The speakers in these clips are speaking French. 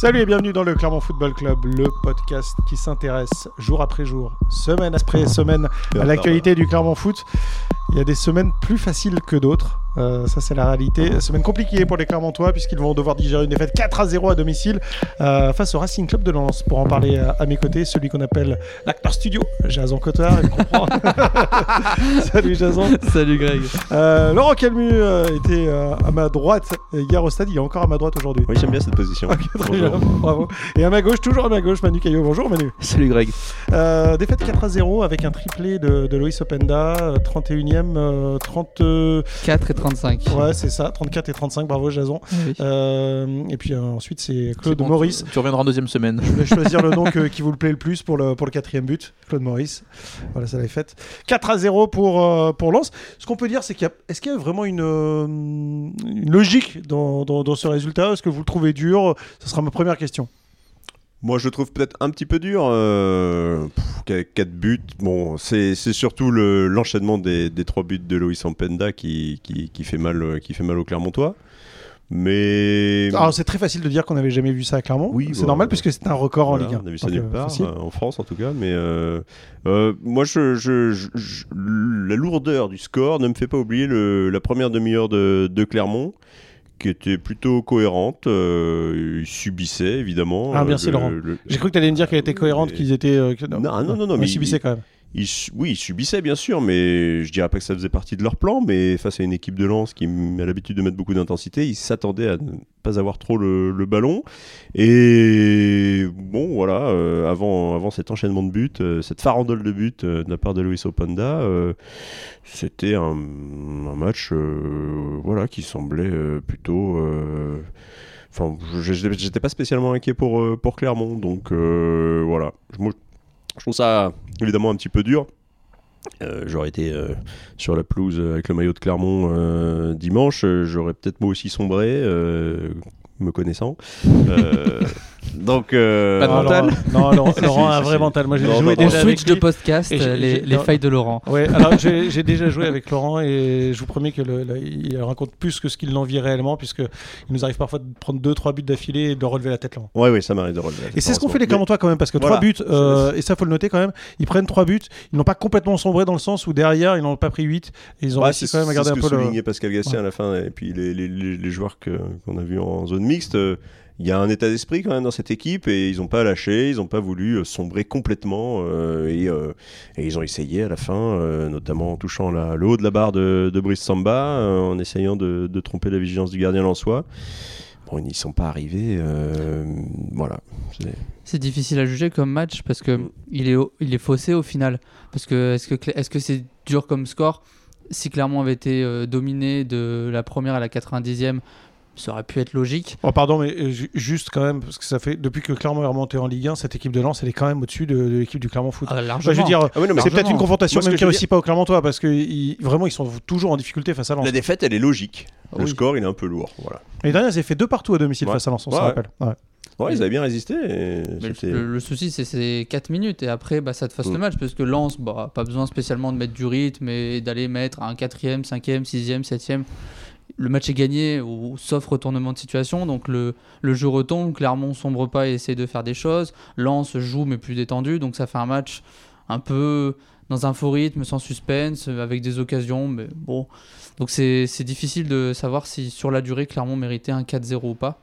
Salut et bienvenue dans le Clermont Football Club, le podcast qui s'intéresse jour après jour, semaine après semaine à l'actualité du Clermont Foot. Il y a des semaines plus faciles que d'autres. Euh, ça, c'est la réalité. Semaine compliquée pour les Clermontois, puisqu'ils vont devoir digérer une défaite 4 à 0 à domicile euh, face au Racing Club de Lens. Pour en parler à, mes côtés, celui qu'on appelle l'acteur studio, Jason Cotard. Il comprend. Salut Jason. Salut Greg. Euh, Laurent Calmu était à ma droite hier au stade. Il est encore à ma droite aujourd'hui. Oui, j'aime bien cette position. bravo. Et à ma gauche, toujours à ma gauche, Manu Caillot. Bonjour Manu. Salut Greg. défaite 4 à 0 avec un triplé de, de Loïs Openda, 31e, 34 et 30 Ouais, c'est ça, 34 et 35, bravo Jason. Euh, et puis euh, ensuite, c'est Claude Maurice. Tu, reviendras en deuxième semaine. Je vais choisir le nom qui vous le plaît le plus pour le, pour le quatrième but, Claude Maurice. Voilà, ça l'avait fait. 4 à 0 pour, euh, pour Lens. Ce qu'on peut dire, c'est qu'il y a, est-ce qu'il y a vraiment une, une logique dans, dans, dans ce résultat? Est-ce que vous le trouvez dur? Ce sera ma première question. Moi, je le trouve peut-être un petit peu dur. Euh, 4 buts. Bon, c'est surtout l'enchaînement des, des 3 buts de Loïs Ampenda qui, qui, qui, fait mal, qui fait mal au Clermontois. Mais. Alors, c'est très facile de dire qu'on n'avait jamais vu ça à Clermont. Oui, c'est normal puisque c'est un record en Ligue 1. On a vu ça nulle part, euh, en France en tout cas. Mais euh, euh, moi, je, je, la lourdeur du score ne me fait pas oublier le, la première demi-heure de, de Clermont qui était plutôt cohérente. Euh, ils subissaient évidemment. Ah, merci Laurent. J'ai cru que tu allais me dire qu'elle était cohérente, qu'ils étaient. Euh, non, non, non, non, mais, ils subissaient quand même oui, ils subissaient bien sûr, mais je dirais pas que ça faisait partie de leur plan. Mais face à une équipe de lance qui a l'habitude de mettre beaucoup d'intensité, ils s'attendaient à ne pas avoir trop le, ballon. Et bon, voilà, euh, avant, avant cet enchaînement de buts, euh, cette farandole de buts euh, de la part de Luis Opanda, c'était un, match voilà, qui semblait plutôt. Enfin, j'étais pas spécialement inquiet pour, pour Clermont, donc voilà. Je, je trouve ça évidemment un petit peu dur. Euh, j'aurais été euh, sur la pelouse avec le maillot de Clermont euh, dimanche, j'aurais peut-être moi aussi sombré, me connaissant. Donc, euh... pas de mental. Non, Laurent, a un vrai mental. Moi, j'ai joué déjà switch de podcast, les, les failles de Laurent. Ouais, alors j'ai déjà joué avec Laurent et je vous promets que il raconte plus que ce qu'il n'en vit réellement, puisque il nous arrive parfois de prendre 2-3 buts d'affilée et de relever la tête Laurent. Oui, oui, ça m'arrive de relever. Et c'est ce qu'on fait les Clermontois quand même, parce que 3 buts, euh, et ça faut le noter quand même, ils prennent 3 buts, ils n'ont pas complètement sombré dans le sens où derrière ils n'ont pas pris 8 et ils ont réussi quand même à garder un peu le. C'est Pascal Gastien à la fin et puis les, les, les joueurs qu'on a vus en zone mixte. Euh, il y a un état d'esprit quand même dans cette équipe et ils n'ont pas lâché, ils n'ont pas voulu euh, sombrer complètement euh, euh, et, ils ont essayé à la fin, notamment en touchant la, le haut de la barre de, Brice Samba, en essayant de, tromper la vigilance du gardien soi. Bon, ils n'y sont pas arrivés. voilà. C'est difficile à juger comme match parce que mm. il, est, il est faussé au final. Parce que est-ce que est-ce que c'est dur comme score? Si Clermont avait été dominé de la première à la 90e, ça aurait pu être logique. Oh, pardon, mais euh, juste quand même, parce que ça fait depuis que Clermont est remonté en Ligue 1, cette équipe de Lens, elle est quand même au-dessus de, l'équipe du Clermont Foot. Ah, largement. je veux dire, ah c'est peut-être une confrontation même qui réussit pas au Clermontois, parce que vraiment, ils sont toujours en difficulté face à Lens. La défaite, elle est logique. Le score, il est un peu lourd. Voilà. Et dernière, ils avaient fait deux partout à domicile face à Lens, on se rappelle. Ouais, ils avaient bien résisté. Le, souci, c'est ces 4 minutes. Et après, bah, ça te fasse le mm. match. Parce que Lens, bah, pas besoin spécialement de mettre du rythme et d'aller mettre un 4ème, 5ème, 6ème, 7ème le match est gagné ou sauf retournement de situation. Donc le, le jeu retombe, Clermont sombre pas et essaie de faire des choses. Lens joue mais plus détendu. Donc ça fait un match un peu dans un faux rythme, sans suspense, avec des occasions. Mais bon. Donc c'est difficile de savoir si sur la durée Clermont méritait un 4-0 ou pas.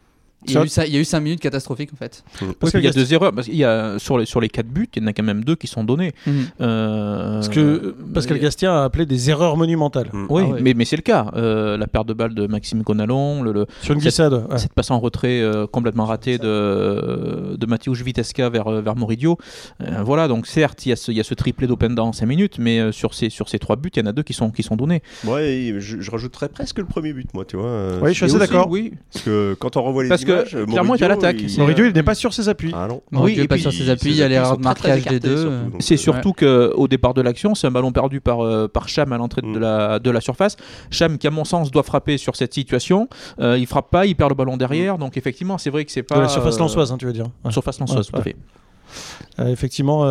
Il y, a eu, il y, a eu 5 minutes catastrophiques en fait. Parce qu'il y a deux erreurs. Parce qu'il y a, sur, les, sur les 4 buts, il y en a quand même deux qui sont donnés. Mhm. Euh, parce que Pascal Gastien a appelé des erreurs monumentales. Mhm. Oui, ah mais, mais c'est le cas. Euh, la perte de balle de Maxime Conalon, le, sur une glissade. Cette, cette passe en retrait euh, complètement ratée de, de Mathieu Vitesca vers, vers Moridio. voilà, donc certes, il y a ce, il y a ce triplé d'Open en 5 minutes, mais sur ces, sur ces 3 buts, il y en a deux qui sont, qui sont donnés. Ouais, je, je, rajouterais presque le premier but, moi, tu vois. Oui, je suis assez d'accord. Oui. Parce que quand on revoit les Parce images, que, clairement, il à l'attaque. Moridio, il n'est pas sur ses appuis. Ah non. oui, il n'est pas sur ses appuis, il y a l'erreur de marquage des deux. C'est surtout qu'au départ de l'action, c'est un ballon perdu par, euh, par Cham à l'entrée de, mm. la, de la surface. Cham, qui à mon sens doit frapper sur cette situation, euh, il frappe pas, il perd le ballon derrière. Mm. Donc effectivement, c'est vrai que c'est pas. la surface euh, lançoise, hein, tu veux dire. Surface lançoise, tout à fait. effectivement,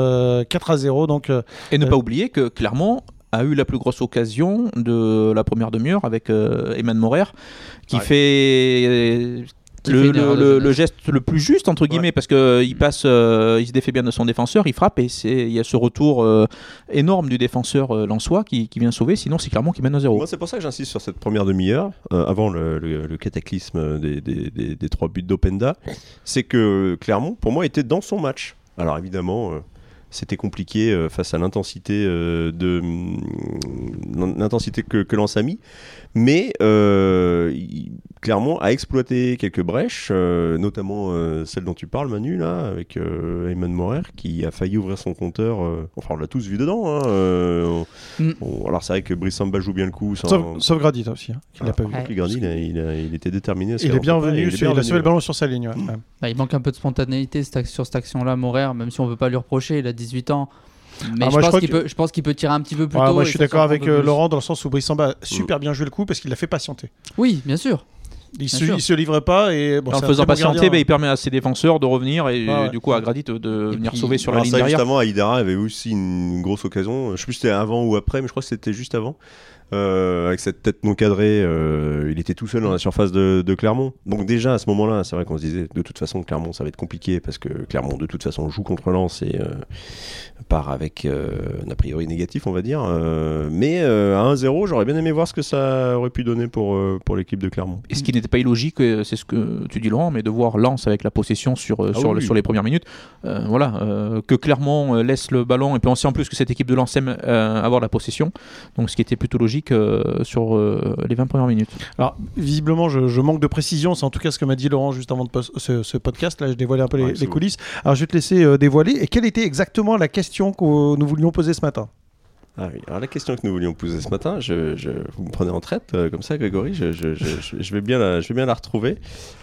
4 à 0. Donc, Et ne pas oublier que clairement, a eu la plus grosse occasion de la première demi-heure avec Eman Morer, qui fait le, le- geste le plus juste entre guillemets parce que euh, il passe euh, il se défait bien de son défenseur il frappe et c'est il y a ce retour euh, énorme du défenseur euh, lensois qui, qui vient sauver sinon c'est clairement qui mène à zéro Moi, c'est pour ça que j'insiste sur cette première demi-heure, euh, avant le, le- le cataclysme des, des- des- des trois buts d'Openda. C'est que Clermont, pour moi, était dans son match. Alors, évidemment, euh, c'était compliqué euh, face à l'intensité euh, de hum, l'intensité que, que Lens a mis. Mais euh, il- Clermont a exploité quelques brèches, euh, notamment euh, celle dont tu parles, Manu, là, avec euh, Ayman Morer, qui a failli ouvrir son compteur. euh, enfin, on l'a tous vu dedans. hein, euh, on- Mm. on- alors, c'est vrai que Brice Samba joue bien le coup. Sans... Sauf, sauf Gradit aussi, hein, qu'il n'a pas vu. Ouais. Il, a- il a- il était déterminé. à ce Il est bien revenu, il est il, bien a sauvé le ballon sur sa ligne. ouais. Mm. Ouais. Bah, il manque un peu de spontanéité sur cette action-là, Morer, même si on veut pas lui reprocher, il a 18 ans. Mais Ah, je, moi, pense qu'il que- peut, je pense qu'il peut tirer un petit peu plus Ouais, tôt. moi, je suis d'accord avec euh. Laurent dans le sens où Brissamba a super bien joué le coup parce qu'il l'a fait patienter. Oui, bien sûr. Il se, sûr. il se livrait pas et bon, en un faisant bon patienter bah, il permet à ses défenseurs de revenir et Ouais, ouais. du coup à Gradit de, de Et venir puis- sauver sur la ligne ça, derrière justement, Aïdara avait aussi une grosse occasion. Je sais plus si c'était avant ou après, mais je crois que c'était juste avant. Euh, avec cette tête non cadrée, euh, il était tout seul dans la surface de, de Clermont. Donc déjà à ce moment-là, c'est vrai qu'on se disait de toute façon Clermont ça va être compliqué parce que Clermont de toute façon joue contre Lens et euh, part avec un a priori négatif on va dire. Mais à 1-0, j'aurais bien aimé voir ce que ça aurait pu donner pour, pour l'équipe de Clermont. Et ce qui n'était pas illogique, c'est ce que tu dis Laurent, mais de voir Lens avec la possession sur, Ah sur, oui, le- oui. sur les premières minutes, voilà, que Clermont laisse le ballon, et puis on sait en plus que cette équipe de Lens aime avoir la possession, donc ce qui était plutôt logique euh, sur euh, les 20 premières minutes. Alors, visiblement, je, je manque de précision. C'est en tout cas ce que m'a dit Laurent juste avant de ce, ce podcast. Là, je dévoilais un peu les, Ouais, les c'est coulisses. Alors, je vais te laisser euh, dévoiler. Et quelle était exactement la question que nous voulions poser ce matin? Ah oui, alors la question que nous voulions poser ce matin, je, je- vous me prenez en traite euh, comme ça, Grégory, je, je- je- je- je vais, bien la, je vais bien la retrouver.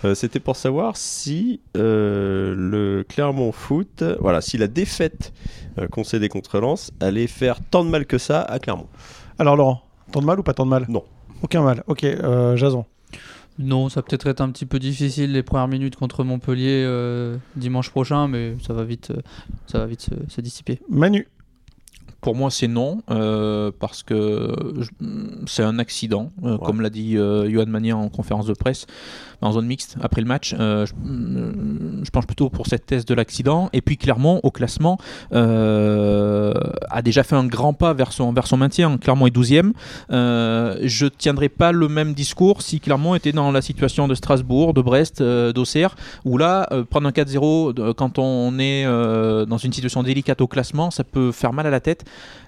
Euh, C'était pour savoir si euh, le Clermont Foot, voilà, si la défaite euh, concédée contre Lens allait faire tant de mal que ça à Clermont. Alors, Laurent, tant de mal ou pas tant de mal Non. Aucun mal. Ok, euh, Jason. Non, ça peut-être être un petit peu difficile les premières minutes contre Montpellier euh, dimanche prochain, mais ça va vite, euh, ça va vite se, se dissiper. Manu. Pour moi, c'est non, euh, parce que c'est un accident, euh, Ouais. comme l'a dit euh, Johan Manier en conférence de presse, en zone mixte, après le match. Euh, je, je penche plutôt pour cette thèse de l'accident. Et puis, clairement, au classement, euh, a déjà fait un grand pas vers son, maintien. Clermont est 12e. Euh, je ne tiendrai pas le même discours si Clermont était dans la situation de Strasbourg, de Brest, euh, d'Auxerre, où là, euh, prendre un 4-0 de- quand on est euh, dans une situation délicate au classement, ça peut faire mal à la tête.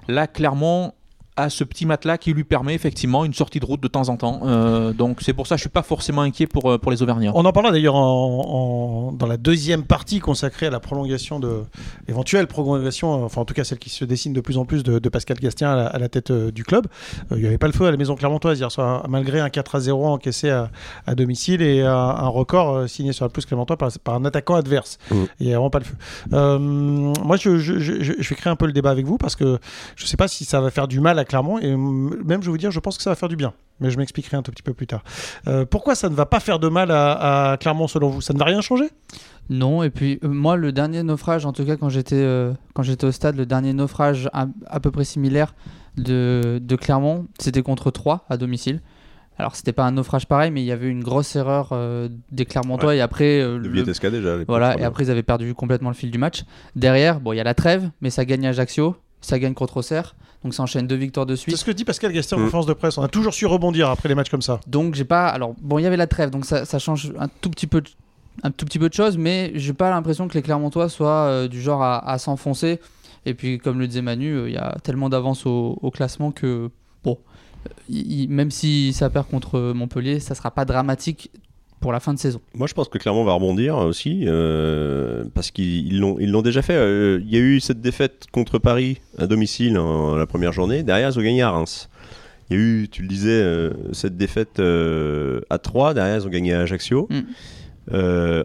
Là, Clermont a ce petit matelas qui lui permet effectivement une sortie de route de temps en temps. Euh, donc c'est pour ça que je suis pas forcément inquiet pour, euh, pour les Auvergnats. On en parlera d'ailleurs en- en- dans la deuxième partie consacrée à la prolongation de éventuelle prolongation, enfin en tout cas celle qui se dessine de plus en plus de, de Pascal Gastien à la, à la tête euh, du club. Euh, il n'y avait pas le feu à la maison clermontoise hier soir, malgré un 4 à 0 encaissé à, à domicile et un, un record signé sur la pelouse clermontoise par, par un attaquant adverse. Mhm. Il n'y a vraiment pas le feu. Euh, moi, je, je- je- je- je vais créer un peu le débat avec vous parce que je ne sais pas si ça va faire du mal à Clermont et mm, même je vais vous dire, je pense que ça va faire du bien. Mais je m'expliquerai un tout petit peu plus tard. Euh, pourquoi ça ne va pas faire de mal à, à Clermont selon vous? Ça ne va rien changer? Non, et puis euh, moi, le dernier naufrage, en tout cas quand j'étais euh, quand j'étais au stade, le dernier naufrage à, à peu près similaire de, de Clermont, c'était contre 3 à domicile. Alors c'était pas un naufrage pareil, mais il y avait une grosse erreur euh, des Clermontois et après euh, Le le- déjà. voilà et après ils avaient perdu complètement le fil du match. Derrière, bon il y a la trêve, mais ça gagne à Ajaccio, ça gagne contre Auxerre, donc ça enchaîne deux victoires de C'est suite. ce que dit Pascal Gastien en Mm. conférence de presse. On a toujours su rebondir après les matchs comme ça. Donc j'ai pas. Alors bon, il y avait la trêve, donc ça, ça change un tout petit peu, de- un tout petit peu de choses, mais j'ai pas l'impression que les Clermontois soient euh, du genre à, à s'enfoncer. Et puis comme le disait Manu, euh, il y a tellement d'avance au, au classement que bon, euh, même si ça perd contre Montpellier, ça sera pas dramatique pour la fin de saison. Moi, je pense que Clermont va rebondir aussi, euh, parce qu'ils ils l'ont ils l'ont déjà fait. Euh, Il y a eu cette défaite contre Paris à domicile en, la première journée. Derrière, ils ont gagné à Reims. Il y a eu, tu le disais, euh, cette défaite à 3. Derrière, ils ont gagné à Ajaccio. Mm.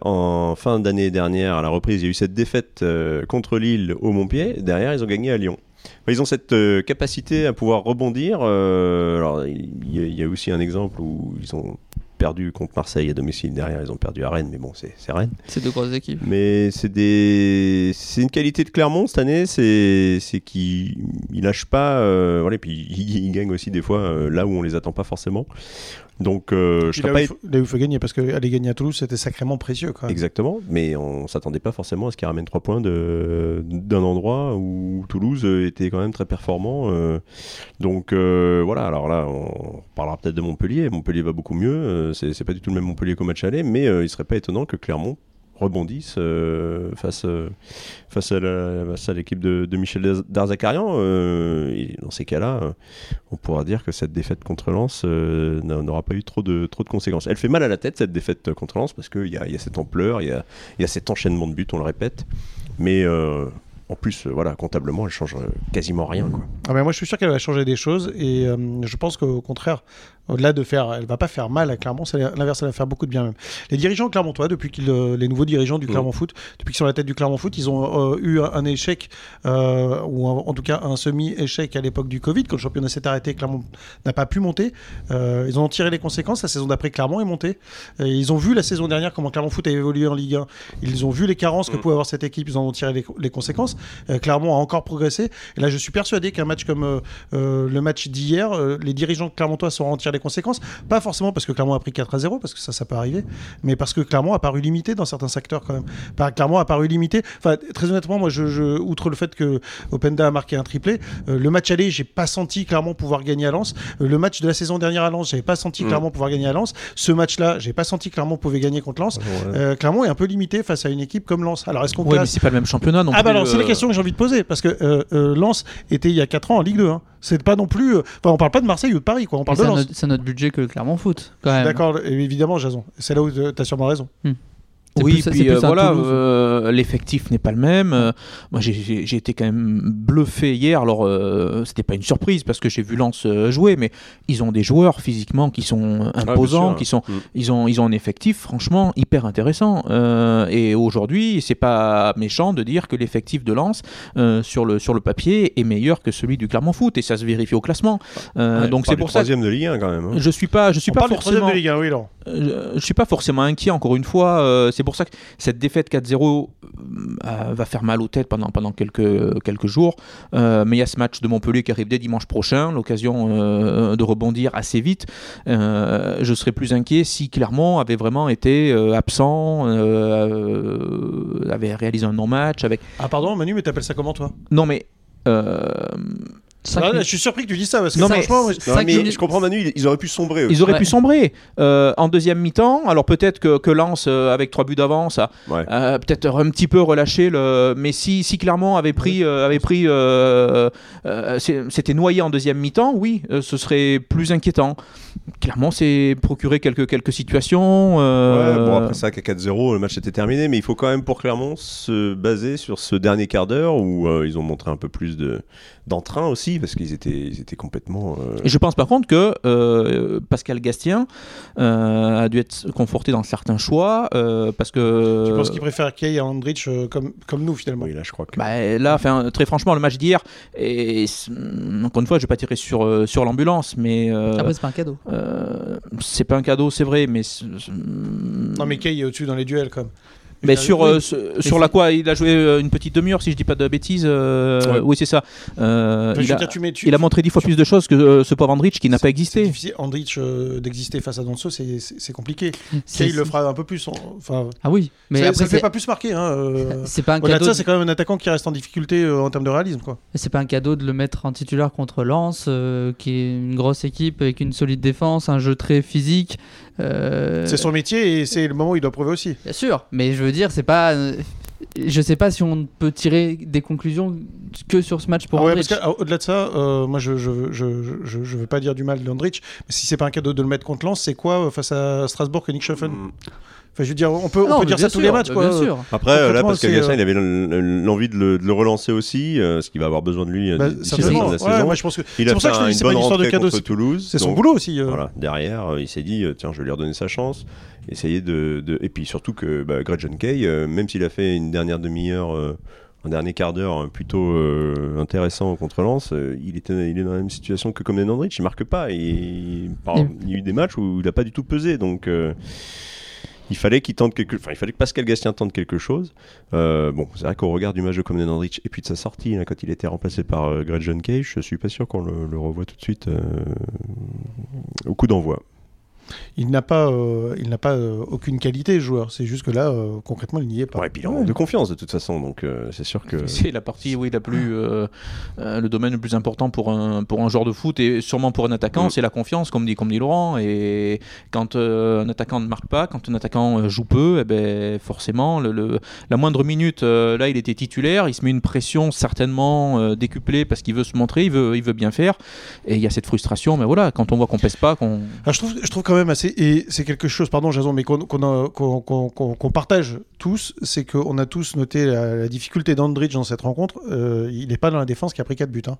En fin d'année dernière, à la reprise, il y a eu cette défaite contre Lille au Montpied. Derrière, ils ont gagné à Lyon. Enfin, ils ont cette capacité à pouvoir rebondir. Alors, il y, a- il y a aussi un exemple où ils ont perdu contre Marseille à domicile. Derrière, ils ont perdu à Rennes, mais bon, c'est c'est Rennes. C'est deux grosses équipes. Mais c'est des, c'est une qualité de Clermont cette année, c'est ils lâchent pas. euh, voilà, et puis ils gagnent aussi des fois euh, là où on les attend pas forcément. Donc, euh, je là, pas où il où il faut gagner, parce qu'aller gagner à Toulouse, c'était sacrément précieux. Quand même. Exactement, mais on s'attendait pas forcément à ce qu'il ramène 3 points d'un endroit où Toulouse était quand même très performant. euh. donc euh, voilà, alors là, on parlera peut-être de Montpellier. Montpellier va beaucoup mieux, c'est pas du tout le même Montpellier qu'au match aller, mais il serait pas étonnant que Clermont rebondisse euh, face, euh, face à l'équipe de, Michel Darzacarian. euh, dans ces cas-là, on pourra dire que cette défaite contre Lens n'a- n'aura pas eu trop de, trop de conséquences. Elle fait mal à la tête, cette défaite contre Lens, parce qu'il y a, y a cette ampleur, il y a, cet enchaînement de buts, on le répète. Mais en plus, voilà, comptablement, elle change quasiment rien. Ah ben moi, je suis sûr qu'elle va changer des choses et je pense qu'au contraire, au-delà de faire, elle va pas faire mal à Clermont, c'est l'inverse, elle va faire beaucoup de bien même. Les dirigeants clermontois, depuis qu'ils, euh, les nouveaux dirigeants du Mhm. Clermont Foot, depuis qu'ils sont à la tête du Clermont Foot, ils ont euh, eu un, échec euh, ou en, en tout cas un semi-échec à l'époque du Covid, quand le championnat s'est arrêté, Clermont n'a pas pu monter. Euh, ils ont tiré les conséquences. La saison d'après, Clermont est monté. Et ils ont vu la saison dernière comment Clermont Foot a évolué en Ligue 1. Ils ont vu les carences que Mhm. pouvait avoir cette équipe. Ils en ont tiré les, les conséquences. Clermont a encore progressé. Et là, je suis persuadé qu'un match comme le match d'hier, les dirigeants clermontois sauront en tirer les conséquences. Pas forcément parce que Clermont a pris 4 à 0, parce que ça, ça peut arriver, mais parce que Clermont a paru limité dans certains secteurs quand même. Clermont a paru limité. Enfin, très honnêtement, moi, je, je- outre le fait que Openda a marqué un triplé, euh, le match aller, j'ai pas senti Clermont pouvoir gagner à Lens. Euh, le match de la saison dernière à Lens, j'avais pas senti Mm. Clermont pouvoir gagner à Lens. Ce match-là, j'ai pas senti Clermont pouvait gagner contre Lens. Euh, Clermont est un peu limité face à une équipe comme Lens. Alors, est-ce qu'on Ouais, mais classe c'est pas le même championnat non ah bah alors c'est la question que j'ai envie de poser parce que Lens était il y a 4 ans en Ligue 2. Hein. C'est pas non plus. euh, Enfin, on parle pas de Marseille ou de Paris, quoi. On parle de c'est un autre budget que le Clermont Foot, quand même. D'accord, et évidemment, Jason. C'est là où tu as sûrement raison. C'est Oui, plus- puis euh, voilà, Toulouse. euh, l'effectif n'est pas le même. Euh, moi, j'ai- été quand même bluffé hier. Alors, euh, c'était pas une surprise parce que j'ai vu Lens euh, jouer, mais ils ont des joueurs physiquement qui sont imposants, sûr. qui sont, Mm. ils ont, ils ont un effectif franchement hyper intéressant. Euh, et aujourd'hui, c'est pas méchant de dire que l'effectif de Lens euh, sur le sur le papier est meilleur que celui du Clermont Foot, et ça se vérifie au classement. Euh, Ouais, donc on c'est pour ça. que troisième de Ligue 1 quand même. hein. Je suis pas, je suis On pas parle du troisième forcément. de Ligue 1, oui. Euh, je suis pas forcément inquiet, encore une fois. Euh, c'est pour ça que cette défaite 4-0 euh, va faire mal aux têtes pendant, pendant quelques, quelques jours. Euh, mais il y a ce match de Montpellier qui arrive dès dimanche prochain, l'occasion euh, de rebondir assez vite. Euh, je serais plus inquiet si Clermont avait vraiment été euh, absent, euh, avait réalisé un non-match. Avec... Ah, pardon, Manu, mais t'appelles ça comment, toi? Non, mais. Ah, là. Je suis surpris que tu dis ça parce que Non, mais- franchement, moi, Non, Cinq mais minutes. je comprends Manu, ils, ils auraient pu sombrer. aussi. Ils auraient Ouais. pu sombrer euh, en deuxième mi-temps. Alors peut-être que, que Lens, euh, avec trois buts d'avance, a, Ouais. peut-être un petit peu relâché le. Mais si, si Clermont avait pris, euh, avait pris, euh, euh, s'était noyé en deuxième mi-temps, oui, euh, ce serait plus inquiétant. Clermont s'est procuré quelques quelques situations. euh, Ouais, bon, après ça, qu'à 4-0, le match était terminé, mais il faut quand même pour Clermont se baser sur ce dernier quart d'heure où euh, ils ont montré un peu plus de d'entrain aussi, parce qu'ils étaient, ils étaient complètement. euh, Et je pense par contre que euh, Pascal Gastien euh, a dû être conforté dans certains choix euh, parce que. tu penses qu'il préfère Kay à Andrich euh, comme, comme nous, finalement? Oui, là, je crois que. Bah, là, très franchement, le match d'hier, et c'est- encore une fois, je vais pas tirer sur, sur l'ambulance, mais euh, Après, c'est pas un cadeau. Euh, c'est pas un cadeau, c'est vrai, mais Non, mais Kay est au-dessus dans les duels, même. Mais sur, euh, ce- sur la quoi il a joué euh, une petite demi-heure, si je dis pas de bêtises. euh, Ouais. Oui, c'est ça. Euh, Enfin, il, a, dire, tu mets- tu- il a montré dix fois plus de choses que euh, ce pauvre Andrich qui n'a pas existé. Andrich, euh, d'exister face à Danso, c'est compliqué. Kay, il le fera un peu plus. en- Enfin, Ah oui, mais ça, après, ça le fait c'est- pas plus marquer. Hein, euh. c'est pas un cadeau. ça, de- c'est quand même un attaquant qui reste en difficulté euh, en termes de réalisme. Quoi. C'est pas un cadeau de le mettre en titulaire contre Lens, euh, qui est une grosse équipe avec une solide défense, un jeu très physique. Euh, C'est son métier et c'est le moment où il doit prouver aussi. Bien sûr, mais je veux dire, c'est pas. euh, Je sais pas si on peut tirer des conclusions que sur ce match pour Ah ouais, ah, Au-delà de ça, euh, moi je je, je, je, je veux pas dire du mal d'Andrich, mais si c'est pas un cadeau de le mettre contre Lens, c'est quoi euh, face à Strasbourg que Nick Schoffen? Mm. Enfin, je veux dire, on peut, on dire ça tous les matchs. Quoi. Bien sûr. Après, euh, là, Pascal Gassin, euh, il avait l- l'envie de le, de le relancer aussi, euh, parce qu'il va avoir besoin de lui euh, Bah, d'ici la fin de la Ouais, saison. moi, je pense que Il c'est a pour fait ça que je te un- dis, une c'est pas bonne une histoire de cadeau. contre c'est- Toulouse. C'est son boulot aussi. euh. Voilà, derrière, euh, il s'est dit, euh, tiens, je vais lui redonner sa chance. Essayer de, de- Et puis surtout que bah, Greg John Kay, euh, même s'il a fait une dernière demi-heure, euh, un dernier quart d'heure euh, plutôt euh, intéressant contre Lens, euh, il, était, il est dans la même situation que comme Andrich, il marque pas. Et, par- Et- Il y a eu des matchs où il n'a pas du tout pesé. Donc. euh, il fallait qu'il tente quelque, enfin il fallait que Pascal Gastien tente quelque chose. Euh, bon, c'est vrai qu'au regard du match de Comden et puis de sa sortie quand il était remplacé par euh, Greg John Cage, je suis pas sûr qu'on le, le revoit tout de suite euh, au coup d'envoi. Il n'a pas, euh, il n'a pas euh, aucune qualité, le joueur. C'est juste que là, euh, concrètement, il n'y est pas. Ouais, et puis il en manque de confiance de toute façon, donc euh, c'est sûr que. C'est la partie, oui, la plus, euh, euh, le domaine le plus important pour un, pour un joueur de foot et sûrement pour un attaquant, Mm. c'est la confiance, comme dit, comme dit Laurent. Et quand euh, un attaquant ne marque pas, quand un attaquant joue peu, eh ben, forcément, le, le- la moindre minute, euh, là, il était titulaire, il se met une pression certainement euh, décuplée parce qu'il veut se montrer, il veut, il veut bien faire. Et il y a cette frustration, mais voilà, quand on voit qu'on pèse pas, qu'on. Ah, je, trouve, je trouve quand même assez. Et c'est quelque chose, pardon, Jason, mais qu'on qu'on a- qu'on- qu'on- qu'on- qu'on partage tous, c'est qu'on a tous noté la, la difficulté d'Andrich dans cette rencontre. Euh, il n'est pas dans la défense qui a pris 4 buts. hein.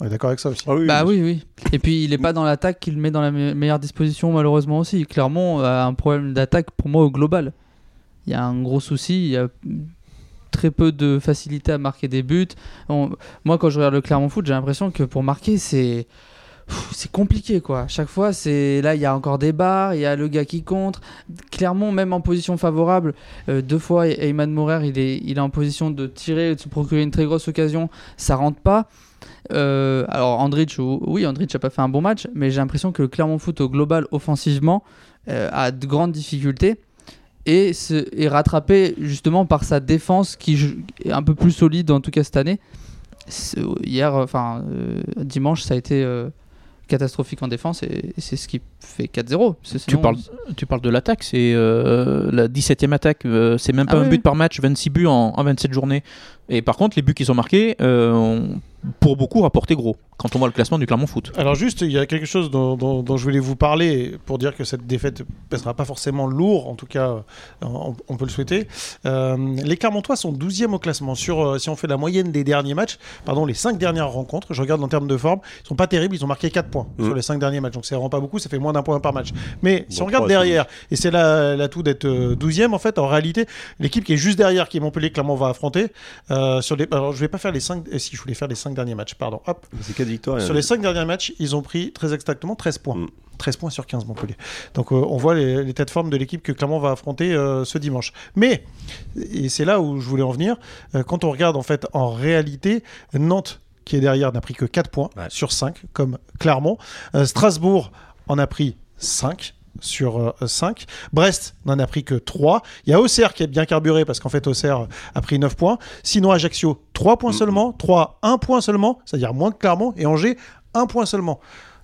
On est d'accord avec ça aussi. Ah oui, Bah oui. oui. Et puis il est pas dans l'attaque qu'il met dans la me- meilleure disposition malheureusement aussi. Clermont a un problème d'attaque pour moi au global. Il y a un gros souci, il y a très peu de facilité à marquer des buts. On- Moi quand je regarde le Clermont Foot, j'ai l'impression que pour marquer c'est c'est compliqué quoi. Chaque fois, c'est là il y a encore des barres, il y a le gars qui contre. Clermont même en position favorable, euh, deux fois Eyman Morer, il est il est en position de tirer, de se procurer une très grosse occasion, ça rentre pas. Euh, alors Andrich, ou- oui, Andrich n'a pas fait un bon match, mais j'ai l'impression que le Clermont Foot au global offensivement euh, a de grandes difficultés et se- est rattrapé justement par sa défense qui est un peu plus solide en tout cas cette année. Hier, enfin dimanche, ça a été catastrophique en défense et, et c'est ce qui fait 4-0. Parce que Tu parles, tu parles de l'attaque, c'est euh, la 17e attaque, euh, c'est même pas Ah un oui, but oui. par match, 26 buts en, en 27 journées. Et par contre, les buts qui sont marqués, euh, ont, pour beaucoup, rapporté gros, quand on voit le classement du Clermont Foot. Alors juste, il y a quelque chose dont, dont- dont je voulais vous parler pour dire que cette défaite pèsera pas forcément lourd, en tout cas, euh, on, on peut le souhaiter. Euh, les Clermontois sont 12e au classement. Sur, euh, si on fait la moyenne des derniers matchs, pardon, les 5 dernières rencontres, je regarde en termes de forme, ils sont pas terribles, ils ont marqué 4 points sur les 5 derniers matchs, donc c'est vraiment pas beaucoup, ça fait moins d'un point par match. Mais si on regarde derrière, et c'est là l'atout d'être euh, 12e, en fait, en réalité, l'équipe qui est juste derrière, qui est Montpellier, Clermont va affronter, euh, sur les, alors je vais pas faire les 5, si je voulais faire les 5 derniers matchs, pardon, hop, C'est 4 victoires. sur les 5 derniers matchs, ils ont pris très exactement 13 points. Mm. 13 points sur 15 Montpellier. Donc euh, on voit les- l'état de forme de l'équipe que Clermont va affronter euh, ce dimanche. Mais, et c'est là où je voulais en venir, euh, quand on regarde en fait en réalité, Nantes qui est derrière n'a pris que 4 points Ouais. sur 5 comme Clermont. Euh, Strasbourg en a pris 5 sur 5. Brest n'en a pris que 3. Il y a Auxerre qui est bien carburé parce qu'en fait Auxerre a pris 9 points. Sinon Ajaccio 3 points seulement. 3, 1 point seulement, c'est-à-dire moins que Clermont. Et Angers 1 point seulement.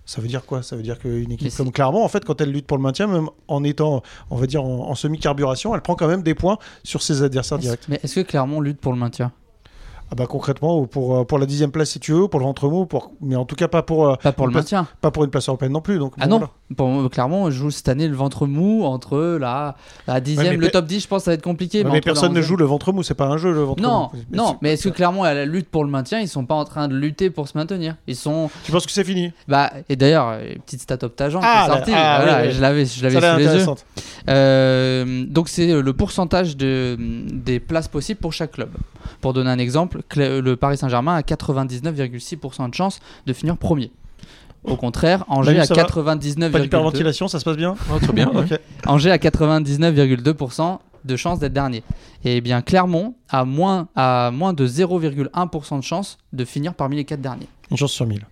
Ça veut dire quoi? Ça veut dire qu'une équipe comme Clermont, en fait, quand elle lutte pour le maintien, même en étant, on va dire, en, en semi-carburation, elle prend quand même des points sur ses adversaires directs. Mais est-ce que Clermont lutte pour le maintien? Ah bah concrètement, ou pour, euh, pour la dixième place si tu veux, pour le ventre mou, pour... mais en tout cas pas pour, euh, Pas pour le place- maintien. pas pour une place européenne non plus. Donc, Ah bon, non, voilà. pour, Clermont joue cette année le ventre mou entre la, la dixième, Ouais, le top 10, je pense que ça va être compliqué. Ouais, mais personne ne joue le ventre mou, c'est pas un jeu le ventre Non, mou. non, mais est-ce que Clermont à la lutte pour le maintien, ils sont pas en train de lutter pour se maintenir? Ils sont, Tu penses que c'est fini? Bah, et d'ailleurs, euh, petite stat optageante Ah, qui est sortie, là- ah, voilà, oui, oui. je l'avais, je l'avais sous les yeux. intéressante. Euh, donc c'est euh, le pourcentage de, des places possibles pour chaque club. Pour donner un exemple, le Paris Saint-Germain a 99,6% de chance de finir premier. Au contraire, Angers va 99,2%. Pas d'hyperventilation, ça se passe bien? Très bien. ouais. Ok. Angers a 99,2% de chance d'être dernier. Et bien Clermont a moins, a moins de 0,1% de chance de finir parmi les quatre derniers. Une chance sur 1000.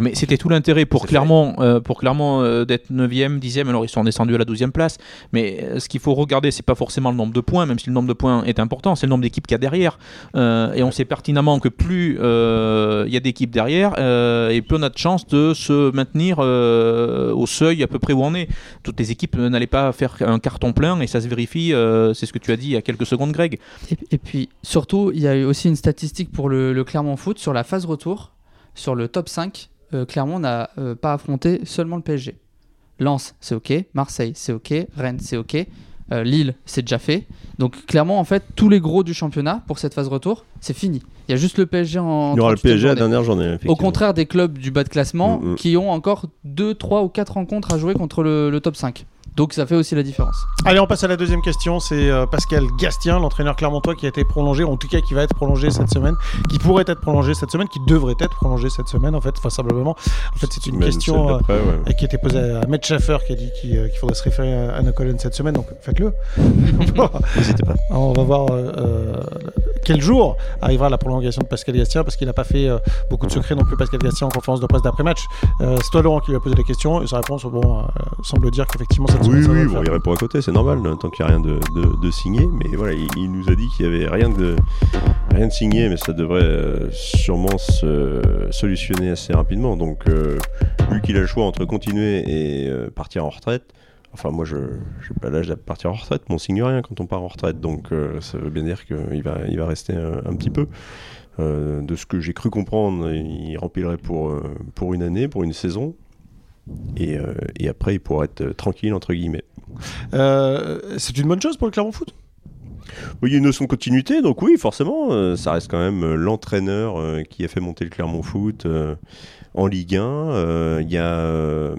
Mais c'était tout l'intérêt pour Clermont, euh, pour Clermont euh, d'être 9e, 10e, alors ils sont descendus à la 12e place. Mais euh, ce qu'il faut regarder, c'est pas forcément le nombre de points, même si le nombre de points est important, c'est le nombre d'équipes qu'il y a derrière. Euh, et on sait pertinemment que plus euh, il y a d'équipes derrière, euh, et plus on a de chances de se maintenir euh, au seuil à peu près où on est. Toutes les équipes n'allaient pas faire un carton plein, et ça se vérifie, euh, c'est ce que tu as dit il y a quelques secondes, Greg. Et, et puis surtout, il y a eu aussi une statistique pour le, le Clermont Foot sur la phase retour, sur le top 5. Euh, Clermont n'a euh, pas affronté seulement le PSG. Lens, c'est ok. Marseille, c'est ok. Rennes, c'est ok. Euh, Lille, c'est déjà fait. Donc clairement, en fait, tous les gros du championnat pour cette phase retour, c'est fini. Il y a juste le PSG en. Il y aura le 38e PSG à la dernière journée. Au contraire des clubs du bas de classement Mm, mm. qui ont encore 2, 3 ou 4 rencontres à jouer contre le, le top 5. Donc ça fait aussi la différence. Allez, on passe à la deuxième question. C'est euh, Pascal Gastien, l'entraîneur clermontois qui a été prolongé, en tout cas qui va être prolongé cette semaine, qui pourrait être prolongé cette semaine, qui devrait être prolongé cette semaine, en fait, vraisemblablement. En fait, c'est une question euh, ouais. qui a été posée à Matt Schaffer qui a dit qu'il euh, faudrait se référer à Anna cette semaine, donc faites-le. N'hésitez pas. on va voir quel jour arrivera la prolongation de Pascal Gastien Parce qu'il n'a pas fait euh, beaucoup de secrets non plus, Pascal Gastien, en conférence de presse d'après-match. Euh, c'est toi, Laurent, qui lui a posé la question. Et sa réponse bon, euh, semble dire qu'effectivement, Oui, oui, bon, il répond à côté, c'est normal, hein, tant qu'il n'y a rien de, de, de signé. Mais voilà, il, il nous a dit qu'il n'y avait rien de, rien de signé, mais ça devrait euh, sûrement se solutionner assez rapidement. Donc, euh, vu qu'il a le choix entre continuer et euh, partir en retraite, enfin, moi, je n'ai pas l'âge de partir en retraite, mais on signe rien quand on part en retraite. Donc, euh, ça veut bien dire qu'il va, il va rester un, un petit peu. Euh, de ce que j'ai cru comprendre, il remplirait pour, euh, pour une année, pour une saison. Et, euh, et après, il pourrait être tranquille, entre guillemets. Euh, c'est une bonne chose pour le Clermont Foot? Oui, il y a une notion de continuité, donc oui, forcément, euh, ça reste quand même l'entraîneur qui a fait monter le Clermont Foot en Ligue 1. Euh, Il y a, euh,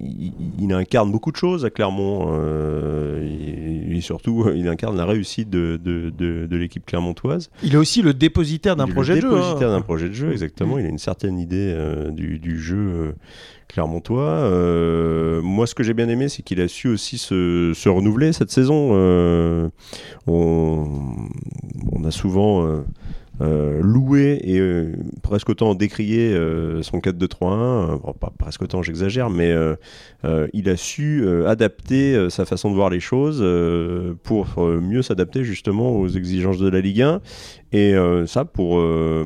il, il incarne beaucoup de choses à Clermont, euh, et, surtout, il incarne la réussite de, de, de- de l'équipe clermontoise. Il est aussi le dépositaire d'un projet le de jeu. hein. dépositaire d'un projet de jeu, exactement. Il a une certaine idée du, du jeu clermontois. Euh, moi, ce que j'ai bien aimé, c'est qu'il a su aussi se, se renouveler cette saison. Euh, on, on a souvent euh, euh, loué et euh, presque autant décrié euh, son 4-2-3-1. Euh, pas presque autant, j'exagère, mais il a su adapter sa façon de voir les choses pour mieux s'adapter justement aux exigences de la Ligue 1. Et ça, pour,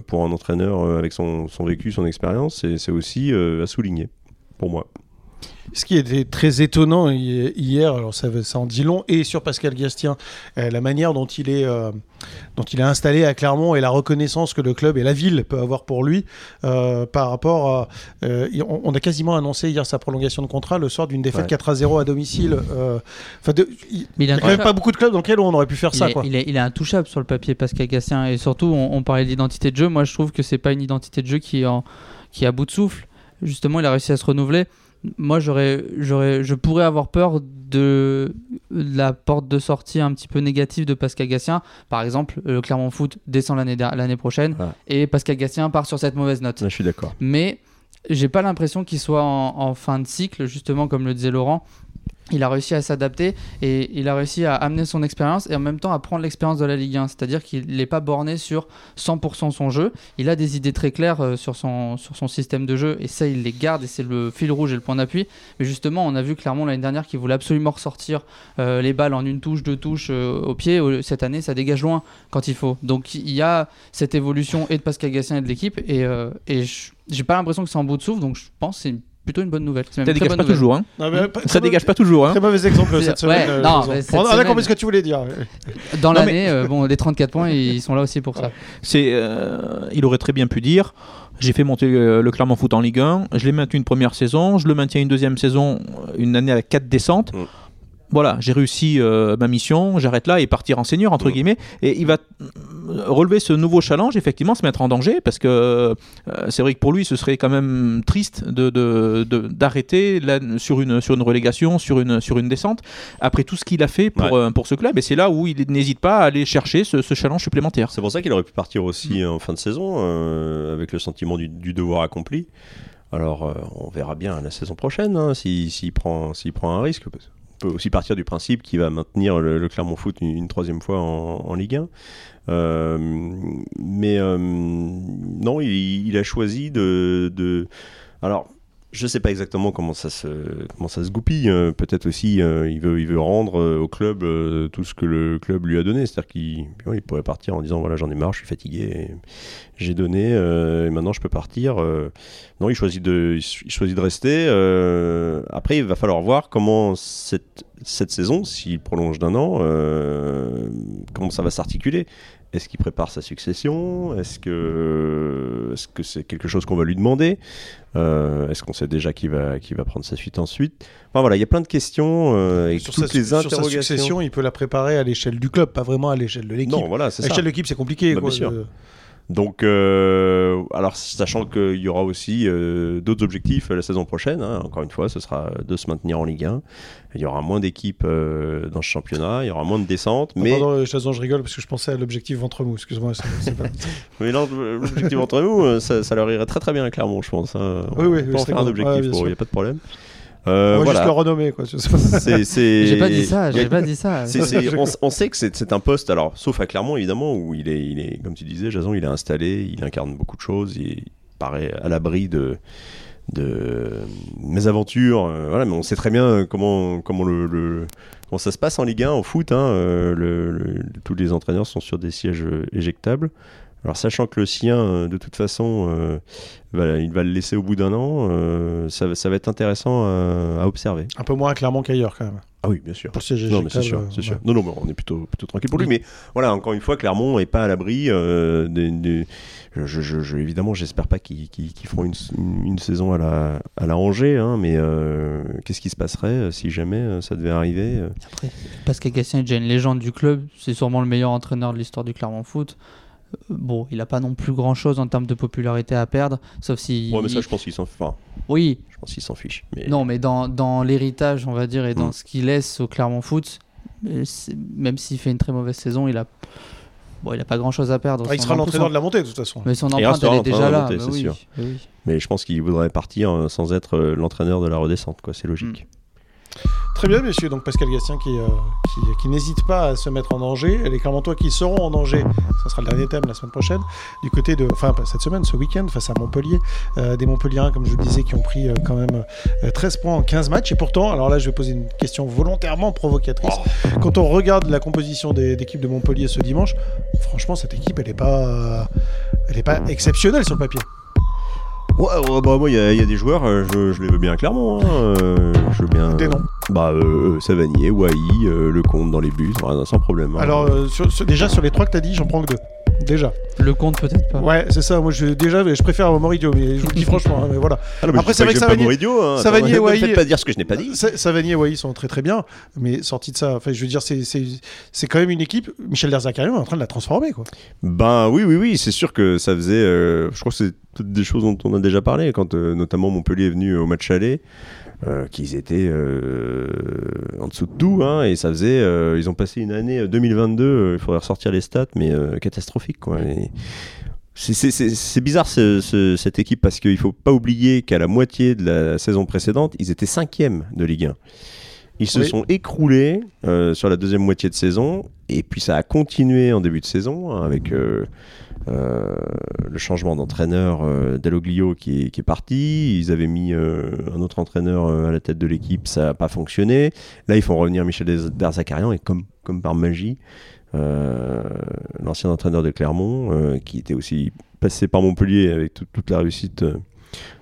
pour un entraîneur avec son, son vécu, son expérience, c'est aussi à souligner, pour moi. Ce qui était très étonnant hi- hier, alors ça, ça en dit long, et sur Pascal Gastien, euh, la manière dont il est, euh, dont il est installé à Clermont et la reconnaissance que le club et la ville peut avoir pour lui euh, par rapport à. euh, on, on a quasiment annoncé hier sa prolongation de contrat le soir d'une défaite Ouais. 4 à 0 à domicile. de- il n'y a quand même pas beaucoup de clubs dans lesquels on aurait pu faire Il ça. est, Quoi. il, est, il est intouchable sur le papier, Pascal Gastien. Et surtout, on, on parlait d'identité de jeu. Moi, je trouve que c'est pas une identité de jeu qui est, en- qui est à bout de souffle. Justement, il a réussi à se renouveler. Moi, j'aurais, j'aurais, je pourrais avoir peur de la porte de sortie un petit peu négative de Pascal Gastien. Par exemple, le Clermont Foot descend l'année, prochaine Ouais. et Pascal Gastien part sur cette mauvaise note. je suis d'accord. Mais j'ai pas l'impression qu'il soit en, en fin de cycle, justement, comme le disait Laurent. Il a réussi à s'adapter et il a réussi à amener son expérience et en même temps à prendre l'expérience de la Ligue 1. C'est-à-dire qu'il n'est pas borné sur 100% son jeu. Il a des idées très claires euh, sur, son, sur son système de jeu et ça, il les garde et c'est le fil rouge et le point d'appui. Mais justement, on a vu clairement l'année dernière qu'il voulait absolument ressortir euh, les balles en une touche, deux touches euh, au pied. Cette année, ça dégage loin quand il faut. Donc il y a cette évolution et de Pascal Gastien et de l'équipe et, et je- j'ai pas l'impression que c'est en bout de souffle. Donc je pense que c'est une- plutôt une bonne nouvelle. Ça dégage bonne pas nouvelle. toujours. Hein. Non, mais pas- Ça dégage mauvais- pas toujours. Hein. Très mauvais exemple cette semaine. euh, non, cette on a compris ce que tu voulais dire. Dans l'année, euh, bon, les 34 points, ils sont là aussi pour ça. C'est, euh, il aurait très bien pu dire j'ai fait monter euh, le Clermont Foot en Ligue 1, je l'ai maintenu une première saison, je le maintiens une deuxième saison, euh, une année avec quatre descentes. Mm. Voilà, j'ai réussi euh, ma mission, j'arrête là et partir en senior, entre Mm. guillemets. Et il va euh, relever ce nouveau challenge, effectivement, se mettre en danger, parce que euh, c'est vrai que pour lui, ce serait quand même triste de, de- de- d'arrêter sur, une, sur une relégation, sur une, sur une descente, après tout ce qu'il a fait pour, Ouais. euh, pour ce club. Et c'est là où il n'hésite pas à aller chercher ce, ce challenge supplémentaire. C'est pour ça qu'il aurait pu partir aussi en fin de saison, avec le sentiment du, du devoir accompli. Alors, euh, on verra bien la saison prochaine hein, s'il prend, prend un risque. Peut aussi partir du principe qu'il va maintenir le, le Clermont Foot une, troisième fois en, en Ligue 1. Euh, mais euh, non, il, il a choisi de, de- Alors, je sais pas exactement comment ça se, comment ça se goupille. hein. Peut-être aussi, euh, il, veut, il veut rendre euh, au club euh, tout ce que le club lui a donné. C'est-à-dire qu'il pourrait partir en disant voilà, j'en ai marre, je suis fatigué, j'ai donné, et maintenant je peux partir. non, il choisit de, il choisit de rester. après, il va falloir voir comment cette, cette saison, s'il prolonge d'un an, comment ça va s'articuler. Est-ce qu'il prépare sa succession? Est-ce que c'est quelque chose qu'on va lui demander? Euh, Est-ce qu'on sait déjà qui va qui va prendre sa suite ensuite? Enfin voilà, il y a plein de questions euh, et sur toutes sa, les sur sa interrogations. succession, il peut la préparer à l'échelle du club, pas vraiment à l'échelle de l'équipe. non, voilà, c'est À ça. l'échelle de l'équipe, c'est compliqué. Bah, quoi, bien sûr. de- Donc, euh, alors sachant qu'il y aura aussi euh, d'autres objectifs euh, la saison prochaine, hein, encore une fois, ce sera de se maintenir en Ligue 1. Il y aura moins d'équipes euh, dans ce championnat, il y aura moins de descentes, mais, Pardon, Chazon, je rigole parce que je pensais à l'objectif ventre mou. Excuse-moi. pas- mais l'objectif entre nous, euh, ça, ça leur irait très très bien à Clermont, je pense. hein. Oui, oui, peut oui, en faire un objectif, il n'y a pas de problème. Euh, On va voilà. juste le renommer. Quoi. C'est- c'est- J'ai pas dit ça, j'ai pas dit on, on sait que c'est un poste, alors sauf à Clermont évidemment, où il est, il est, comme tu disais, Jason, il est installé, il incarne beaucoup de choses, il paraît à l'abri de, de mésaventures, euh, voilà, mais on sait très bien comment, comment, le, le- comment ça se passe en Ligue 1, en foot. hein, euh, le- le- tous les entraîneurs sont sur des sièges éjectables. Alors sachant que le sien, euh, de toute façon, euh, il va le laisser au bout d'un an, euh, ça, va- ça va être intéressant à- à observer. Un peu moins clairement qu'ailleurs, quand même. Ah oui, bien sûr. Pour Non, mais c'est sûr, c'est sûr. ouais. Non, non, mais on est plutôt, plutôt tranquille pour lui. Mais voilà, encore une fois, Clermont n'est pas à l'abri. euh, des- des- je, je- je- évidemment, j'espère pas qu'ils feront une, une- une saison à la, à la Angers, hein, mais euh, qu'est-ce qui se passerait si jamais ça devait arriver Après, Pascal Cassien est déjà une légende du club, c'est sûrement le meilleur entraîneur de l'histoire du Clermont Foot. Bon, il a pas non plus grand chose en termes de popularité à perdre, sauf si. Ouais, mais ça, je pense qu'il s'en enfin, Oui, je pense qu'il s'en fiche. Mais... non, mais dans, dans l'héritage, on va dire, et dans Mm. ce qu'il laisse au Clermont Foot, même s'il fait une très mauvaise saison, il a, bon, il a pas grand chose à perdre. Ah, il sera l'entraîneur de la montée, de toute façon. Mais son empreinte, elle est déjà là. montée, mais c'est oui, sûr. mais oui. mais je pense qu'il voudrait partir euh, sans être euh, l'entraîneur de la redescente, quoi. C'est logique. Très bien, messieurs. Donc Pascal Gastien qui, euh, qui, qui n'hésite pas à se mettre en danger. Les Clermontois qui seront en danger, ça sera le dernier thème la semaine prochaine, du côté de, enfin cette semaine, ce week-end, face à Montpellier. Euh, des Montpelliérains, comme je le disais, qui ont pris euh, quand même euh, 13 points en 15 matchs. Et pourtant, alors là, je vais poser une question volontairement provocatrice. Quand on regarde la composition d'équipe de Montpellier ce dimanche, franchement, cette équipe, elle n'est pas, est pas exceptionnelle sur le papier. Ouais, ouais, bah, moi, il y, a- il y a des joueurs, euh, je, je les veux bien clairement. hein, euh, je veux bien. Des noms. Bah, euh, euh, Savanier, Wai, euh, Lecomte dans les ouais, sans problème. hein. Alors, euh, sur- sur- déjà, sur les trois que tu as dit, j'en prends que deux. Déjà. Le compte peut-être pas. Ouais, c'est ça. Moi, je, déjà, je préfère Moridio, mais je vous le dis franchement. hein, mais voilà. Ah non, mais Après, c'est vrai que pas Savanier- Moridio, hein. Ne me Wai- pas dire ce que je n'ai pas dit. Sa- Savanier et Wai sont très très bien, mais sorti de ça, enfin, je veux dire, c'est c'est c'est quand même une équipe. Michel Derzakarian est en train de la transformer, quoi. Ben oui, oui, oui, c'est sûr que ça faisait. euh, je crois que c'est toutes des choses dont on a déjà parlé, quand euh, notamment Montpellier est venu au match aller, euh, qu'ils étaient euh, en dessous de tout, hein, et ça faisait. euh, ils ont passé une année euh, 2022, euh, il faudrait ressortir les stats, mais catastrophique, quoi. C'est- bizarre ce- ce- cette équipe parce qu'il faut pas oublier qu'à la moitié de la saison précédente, ils étaient cinquièmes de Ligue 1. Ils se Oui. sont écroulés sur la deuxième moitié de saison et puis ça a continué en début de saison hein, avec le changement d'entraîneur euh, Dalloglio qui est, parti. Ils avaient mis euh, un autre entraîneur euh, à la tête de l'équipe, ça n'a pas fonctionné. Là, ils font revenir Michel Derzakarian et comme, par magie, euh, l'ancien entraîneur de Clermont, euh, qui était aussi passé par Montpellier avec tout- toute la réussite euh,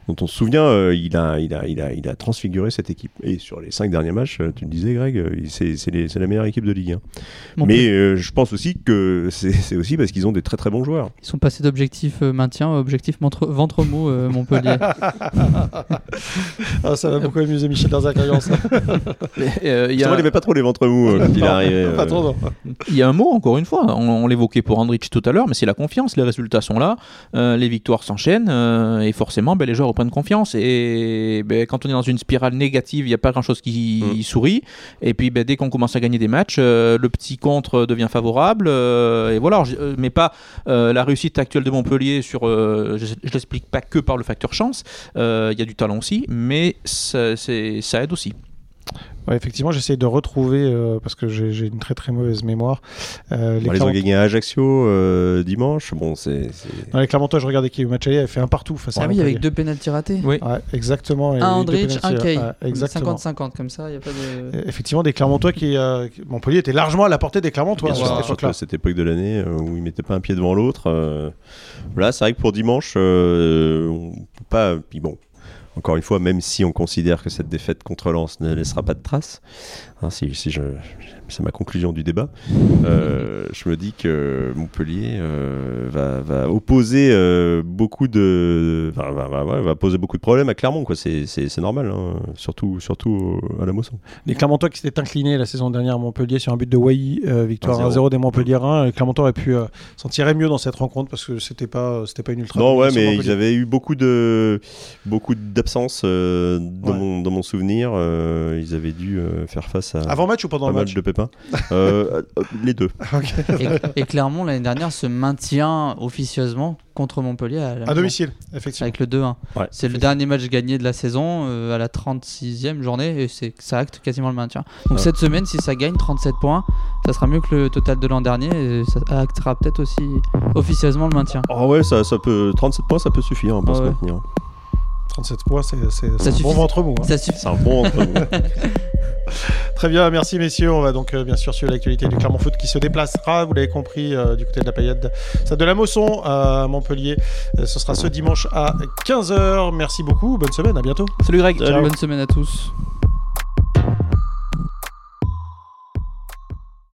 dont on se souvient, euh, il, a, il, a, il, a, il a transfiguré cette équipe. Et sur les cinq derniers matchs, euh, tu le disais, Greg, euh, c'est c'est les- c'est la meilleure équipe de Ligue 1. Montpellier. Mais euh, je pense aussi que c'est c'est aussi parce qu'ils ont des très très bons joueurs. Ils sont passés d'objectif euh, maintien à objectif ventre, ventre mou euh, Montpellier. Ah, ça va beaucoup amuser Michel ça. Euh, Il a- aimait pas trop les ventres mous euh, quand il est arrivé. euh. Pas trop, non. il y a un mot, encore une fois, on, on l'évoquait pour Andrich tout à l'heure, mais c'est la confiance. Les résultats sont là, euh, les victoires s'enchaînent, euh, et forcément, ben, les joueurs reprennent confiance. Et ben, quand on est dans une spirale négative, il n'y a pas grand-chose qui Mm. sourit. Et puis, ben, dès qu'on commence à gagner des matchs, euh, le petit contre devient favorable. euh, et voilà, euh, mais pas euh, la réussite actuelle de Montpellier sur. je ne l'explique pas que par le facteur chance. Il y a du talent aussi, mais ça aide aussi. Ouais, effectivement, j'essaie de retrouver, euh, parce que j'ai une très très mauvaise mémoire. euh, les Bon, ils ont gagné à Ajaccio euh, dimanche. Bon, c'est. Dans les Clermontois, je regardais qui aller, elle fait un partout face à ah oui, Montpellier. avec deux pénaltys ratés. Oui. Ouais, exactement. Un Andrich, un Kay. ouais, exactement. 50-50 comme ça, il n'y a pas de. Et Effectivement, des Clermontois qui. euh, qui- Montpellier était largement à la portée des Clermontois Bien à sûr, cette époque-là. à cette époque de l'année où ils mettaient pas un pied devant l'autre. euh, Là, c'est vrai que pour dimanche, euh, on peut pas. Puis bon, encore une fois, même si on considère que cette défaite contre Lens ne laissera pas de traces, hein, si, si je, c'est ma conclusion du débat, euh, je me dis que Montpellier euh, va, va opposer euh, beaucoup de, enfin, va, va- ouais, va poser beaucoup de problèmes à Clermont, quoi. C'est, c'est, c'est normal, hein, surtout, surtout à la Mosson. Les Clermontois qui s'étaient inclinés la saison dernière à Montpellier sur un but de Wai, euh, victoire 1-0. 1-0 des Montpelliérains. Les Clermontois auraient pu s'en tirer mieux dans cette rencontre parce que c'était pas, c'était pas une ultra. Non, ouais, mais ils avaient eu beaucoup de beaucoup d'absence euh, dans, Ouais. mon, dans mon souvenir. ils avaient dû faire face à Avant match ou pendant pas le mal match de pas. Euh, euh, les deux. Et, et Clermont, l'année dernière, se maintient officieusement contre Montpellier à, la À domicile, effectivement. avec le 2-1. Ouais. C'est le dernier match gagné de la saison euh, à la 36e journée et c'est ça acte quasiment le maintien. Donc Ouais. cette semaine, si ça gagne 37 points, ça sera mieux que le total de l'an dernier et ça actera peut-être aussi officieusement le maintien. Oh ouais, ça, ça peut 37 points, ça peut suffire hein, pour Ah se ouais. maintenir. 37 points, c'est c'est- un bon ventre mou. hein. C'est un bon entre Très bien, merci messieurs. On va donc euh, bien sûr suivre l'actualité du Clermont Foot qui se déplacera, vous l'avez compris, euh, du côté de la paillette, ça de la Mosson à Montpellier. Euh, ce sera ce dimanche à 15h. Merci beaucoup, bonne semaine, à bientôt. Salut Greg. Bonne semaine à tous.